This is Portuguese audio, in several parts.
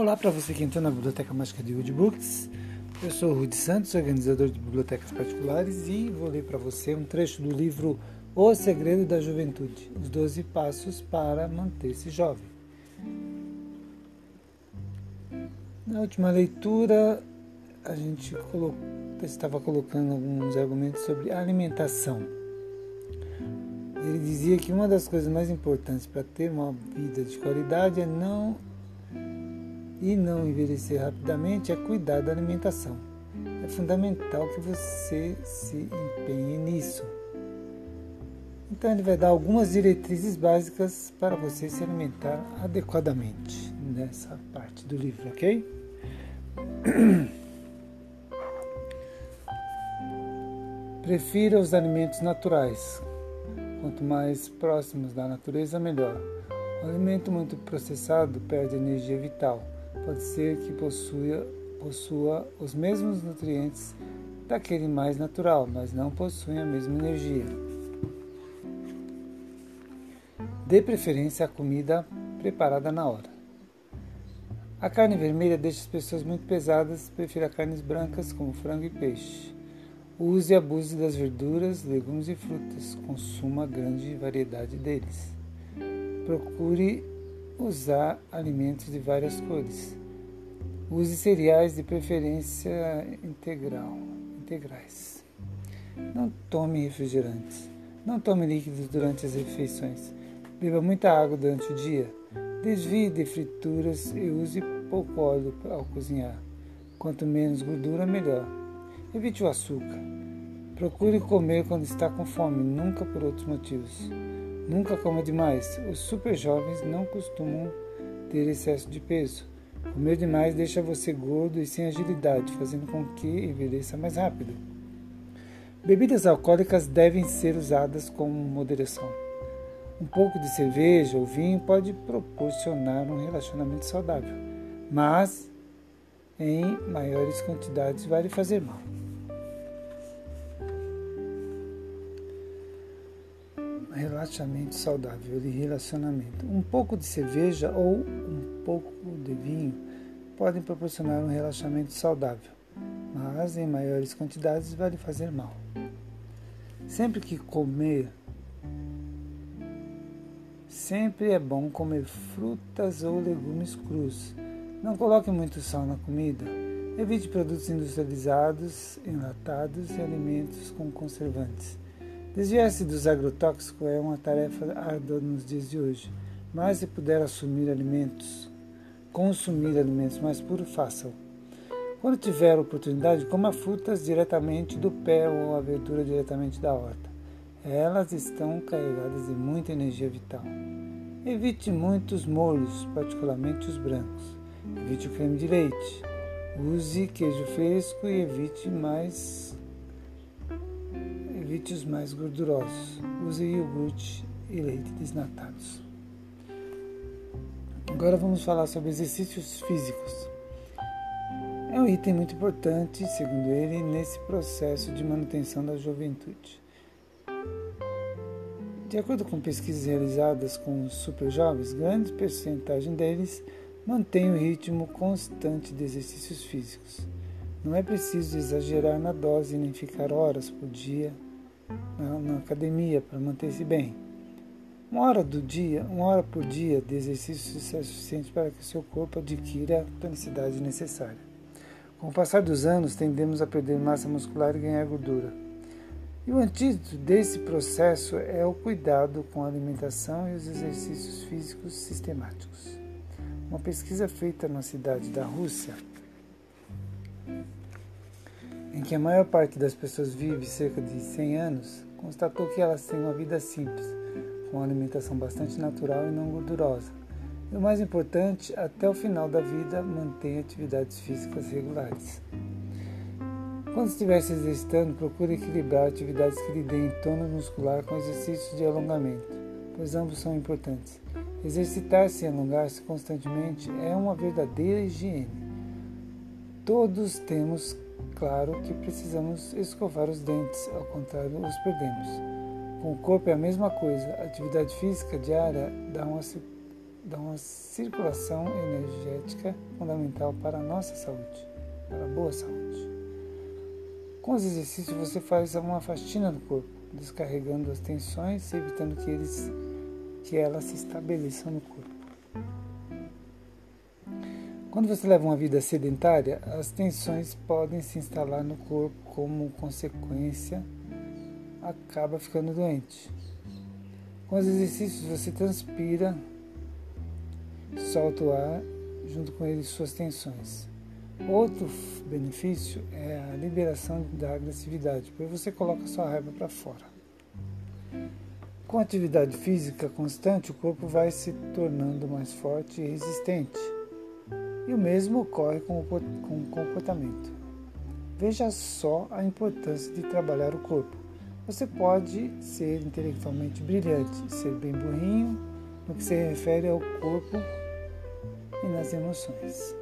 Olá para você que entrou na Biblioteca Mágica de Woodbooks. Eu sou o Rudi Santos, organizador de bibliotecas particulares, e vou ler para você um trecho do livro O Segredo da Juventude: Os 12 Passos para Manter-se Jovem. Na última leitura, a gente colocou, estava colocando alguns argumentos sobre alimentação. Ele dizia que uma das coisas mais importantes para ter uma vida de qualidade é não e não envelhecer rapidamente é cuidar da alimentação. É fundamental que você se empenhe nisso. Então, ele vai dar algumas diretrizes básicas para você se alimentar adequadamente nessa parte do livro, ok? Prefira os alimentos naturais. Quanto mais próximos da natureza, melhor. O alimento muito processado perde energia vital pode ser que possua, possua os mesmos nutrientes daquele mais natural, mas não possui a mesma energia. Dê preferência à comida preparada na hora. A carne vermelha deixa as pessoas muito pesadas, prefira carnes brancas como frango e peixe. Use e abuse das verduras, legumes e frutas. Consuma grande variedade deles. Procure usar alimentos de várias cores. Use cereais de preferência integral, integrais. Não tome refrigerantes. Não tome líquidos durante as refeições. Beba muita água durante o dia. Desvie de frituras e use pouco óleo ao cozinhar. Quanto menos gordura, melhor. Evite o açúcar. Procure comer quando está com fome, nunca por outros motivos. Nunca coma demais. Os super jovens não costumam ter excesso de peso. Comer demais deixa você gordo e sem agilidade, fazendo com que envelheça mais rápido. Bebidas alcoólicas devem ser usadas com moderação. Um pouco de cerveja ou vinho pode proporcionar um relacionamento saudável, mas em maiores quantidades vai lhe fazer mal. Relaxamento saudável de relacionamento. Um pouco de cerveja ou um pouco de vinho podem proporcionar um relaxamento saudável, mas em maiores quantidades vai lhe fazer mal. Sempre que comer, sempre é bom comer frutas ou legumes crus. Não coloque muito sal na comida. Evite produtos industrializados, enlatados e alimentos com conservantes. Desviar-se dos agrotóxicos é uma tarefa árdua nos dias de hoje, mas se puder assumir alimentos, consumir alimentos mais puros, faça-o. Quando tiver oportunidade, coma frutas diretamente do pé ou a verdura diretamente da horta. Elas estão carregadas de muita energia vital. Evite muitos molhos, particularmente os brancos. Evite o creme de leite. Use queijo fresco e evite mais Os mais gordurosos. Use iogurte e leite desnatados. Agora vamos falar sobre exercícios físicos. É um item muito importante, segundo ele, nesse processo de manutenção da juventude. De acordo com pesquisas realizadas com super jovens, grande percentagem deles mantém o ritmo constante de exercícios físicos. Não é preciso exagerar na dose nem ficar horas por dia na, na academia para manter-se bem. Uma hora do dia, uma hora por dia de exercício é suficiente para que seu corpo adquira a tonicidade necessária. Com o passar dos anos, tendemos a perder massa muscular e ganhar gordura. E o antídoto desse processo é o cuidado com a alimentação e os exercícios físicos sistemáticos. Uma pesquisa feita na cidade da Rússia em que a maior parte das pessoas vive cerca de 100 anos, constatou que elas têm uma vida simples, com uma alimentação bastante natural e não gordurosa. E o mais importante, até o final da vida, mantém atividades físicas regulares. Quando estiver se exercitando, procure equilibrar atividades que lhe deem tônus muscular com exercícios de alongamento, pois ambos são importantes. Exercitar-se e alongar-se constantemente é uma verdadeira higiene. Todos temos Claro que precisamos escovar os dentes, ao contrário, os perdemos. Com o corpo é a mesma coisa. A atividade física diária dá uma dão uma circulação energética fundamental para a nossa saúde, para a boa saúde. Com os exercícios você faz uma faxina do corpo, descarregando as tensões e evitando que, eles, que elas se estabeleçam no corpo. Quando você leva uma vida sedentária, as tensões podem se instalar no corpo, como consequência, acaba ficando doente. Com os exercícios, você transpira, solta o ar, junto com ele suas tensões. Outro benefício é a liberação da agressividade, porque você coloca sua raiva para fora. Com atividade física constante, o corpo vai se tornando mais forte e resistente. E o mesmo ocorre com o comportamento. Veja só a importância de trabalhar o corpo. Você pode ser intelectualmente brilhante, ser bem burrinho no que se refere ao corpo e nas emoções.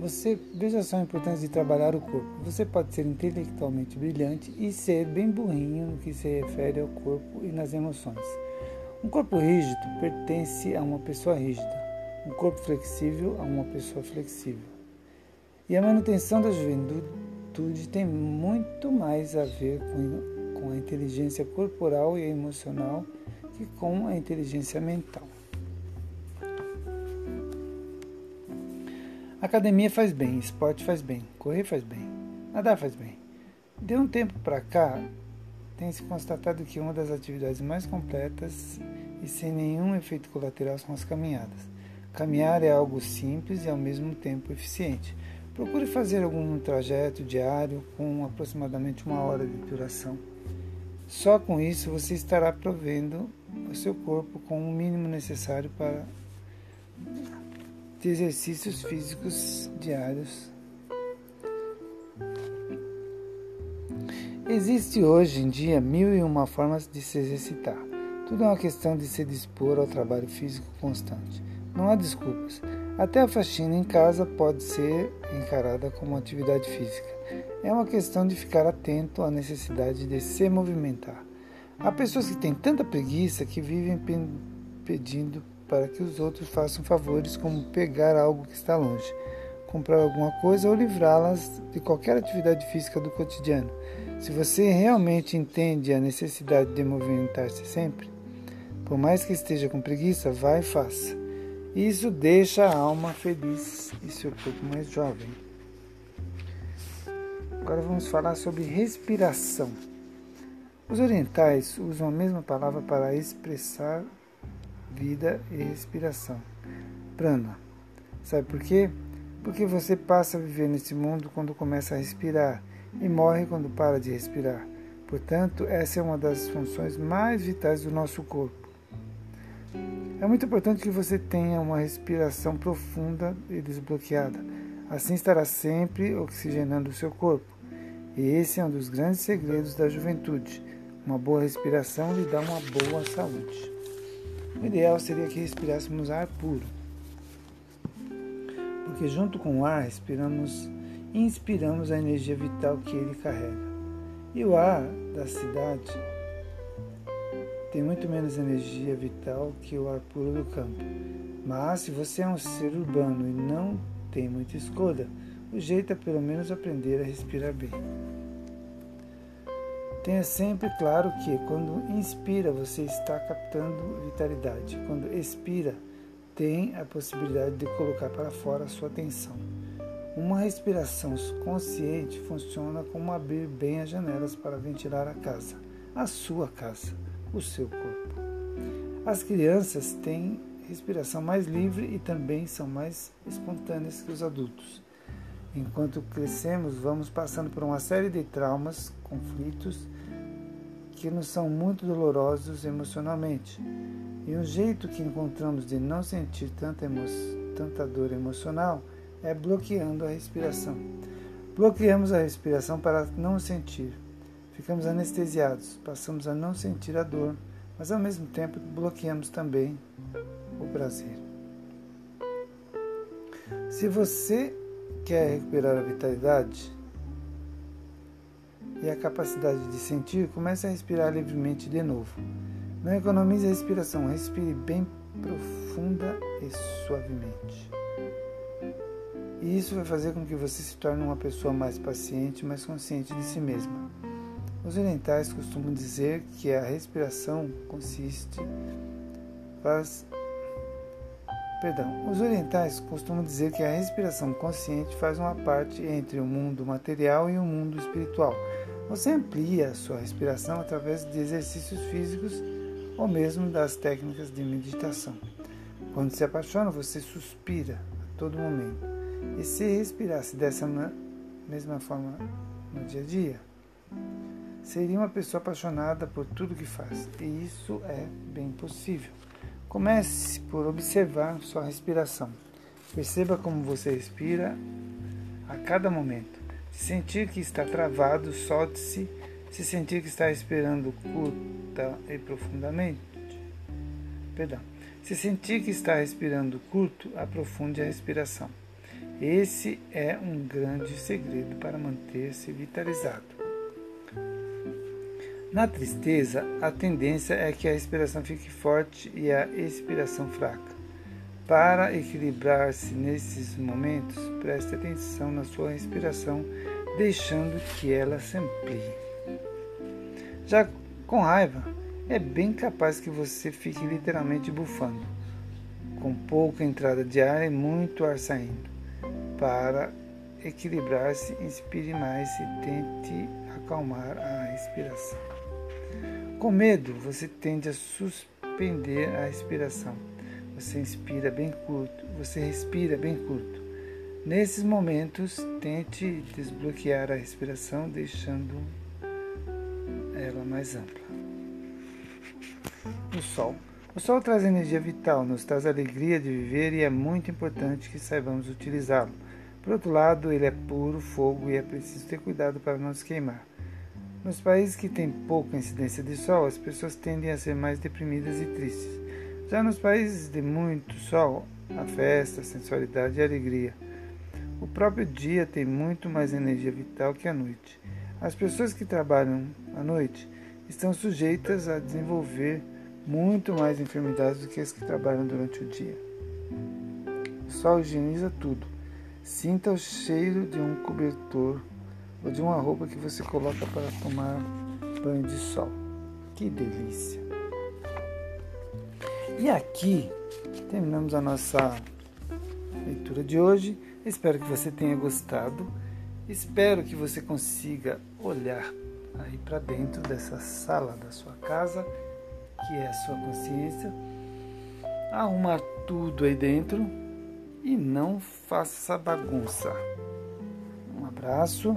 Você veja só a importância de trabalhar o corpo. Você pode ser intelectualmente brilhante e ser bem burrinho no que se refere ao corpo e nas emoções. Um corpo rígido pertence a uma pessoa rígida um corpo flexível a uma pessoa flexível. E a manutenção da juventude tem muito mais a ver com, a inteligência corporal e emocional que com a inteligência mental. Academia faz bem, esporte faz bem, correr faz bem, nadar faz bem. De um tempo para cá, tem se constatado que uma das atividades mais completas e sem nenhum efeito colateral são as caminhadas. Caminhar é algo simples e ao mesmo tempo eficiente. Procure fazer algum trajeto diário com aproximadamente uma hora de duração. Só com isso você estará provendo o seu corpo com o mínimo necessário para de exercícios físicos diários. Existe hoje em dia mil e uma formas de se exercitar. Tudo é uma questão de se dispor ao trabalho físico constante. Não há desculpas. Até a faxina em casa pode ser encarada como atividade física. É uma questão de ficar atento à necessidade de se movimentar. Há pessoas que têm tanta preguiça que vivem pedindo para que os outros façam favores, como pegar algo que está longe, comprar alguma coisa ou livrá-las de qualquer atividade física do cotidiano. Se você realmente entende a necessidade de movimentar-se sempre, por mais que esteja com preguiça, vá e faça. Isso deixa a alma feliz e seu corpo mais jovem. Agora vamos falar sobre respiração. Os orientais usam a mesma palavra para expressar vida e respiração. Prana. Sabe por quê? Porque você passa a viver nesse mundo quando começa a respirar e morre quando para de respirar. Portanto, essa é uma das funções mais vitais do nosso corpo. É muito importante que você tenha uma respiração profunda e desbloqueada. Assim estará sempre oxigenando o seu corpo. E esse é um dos grandes segredos da juventude. Uma boa respiração lhe dá uma boa saúde. O ideal seria que respirássemos ar puro. Porque junto com o ar respiramos inspiramos a energia vital que ele carrega. E o ar da cidade tem muito menos energia vital que o ar puro do campo. Mas se você é um ser urbano e não tem muita escolha, o jeito é pelo menos aprender a respirar bem. Tenha sempre claro que quando inspira você está captando vitalidade, quando expira tem a possibilidade de colocar para fora a sua atenção. Uma respiração consciente funciona como abrir bem as janelas para ventilar a casa, a sua casa o seu corpo. As crianças têm respiração mais livre e também são mais espontâneas que os adultos. Enquanto crescemos, vamos passando por uma série de traumas, conflitos que nos são muito dolorosos emocionalmente. E um jeito que encontramos de não sentir tanta, emo tanta dor emocional é bloqueando a respiração. Bloqueamos a respiração para não sentir. Ficamos anestesiados, passamos a não sentir a dor, mas ao mesmo tempo bloqueamos também o prazer. Se você quer recuperar a vitalidade e a capacidade de sentir, comece a respirar livremente de novo. Não economize a respiração, respire bem profunda e suavemente. E isso vai fazer com que você se torne uma pessoa mais paciente, mais consciente de si mesma. Os orientais costumam dizer que a respiração consiste faz Perdão. Os orientais costumam dizer que a respiração consciente faz uma parte entre o mundo material e o mundo espiritual. Você amplia a sua respiração através de exercícios físicos ou mesmo das técnicas de meditação. Quando se apaixona, você suspira a todo momento. E se respirasse dessa mesma forma no dia a dia, seria uma pessoa apaixonada por tudo que faz. E isso é bem possível. Comece por observar sua respiração. Perceba como você respira a cada momento. Se sentir que está travado, solte-se. Se sentir que está respirando curta e profundamente, perdão. Se sentir que está respirando curto, aprofunde a respiração. Esse é um grande segredo para manter-se vitalizado. Na tristeza, a tendência é que a respiração fique forte e a expiração fraca. Para equilibrar-se nesses momentos, preste atenção na sua respiração, deixando que ela se amplie. Já com raiva, é bem capaz que você fique literalmente bufando, com pouca entrada de ar e muito ar saindo. Para equilibrar-se, inspire mais e tente acalmar a respiração. Com medo, você tende a suspender a respiração. Você inspira bem curto, você respira bem curto. Nesses momentos, tente desbloquear a respiração, deixando ela mais ampla. O sol. O sol traz energia vital, nos traz alegria de viver e é muito importante que saibamos utilizá-lo. Por outro lado, ele é puro fogo e é preciso ter cuidado para não se queimar. Nos países que têm pouca incidência de sol, as pessoas tendem a ser mais deprimidas e tristes. Já nos países de muito sol, a festa, a sensualidade e a alegria. O próprio dia tem muito mais energia vital que a noite. As pessoas que trabalham à noite estão sujeitas a desenvolver muito mais enfermidades do que as que trabalham durante o dia. O sol higieniza tudo. Sinta o cheiro de um cobertor ou de uma roupa que você coloca para tomar banho de sol. Que delícia! E aqui terminamos a nossa leitura de hoje. Espero que você tenha gostado. Espero que você consiga olhar aí para dentro dessa sala da sua casa, que é a sua consciência, arrumar tudo aí dentro e não faça bagunça. Um abraço.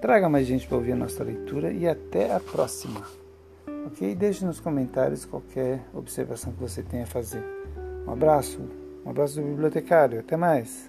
Traga mais gente para ouvir a nossa leitura e até a próxima. Ok? Deixe nos comentários qualquer observação que você tenha a fazer. Um abraço, um abraço do bibliotecário. Até mais.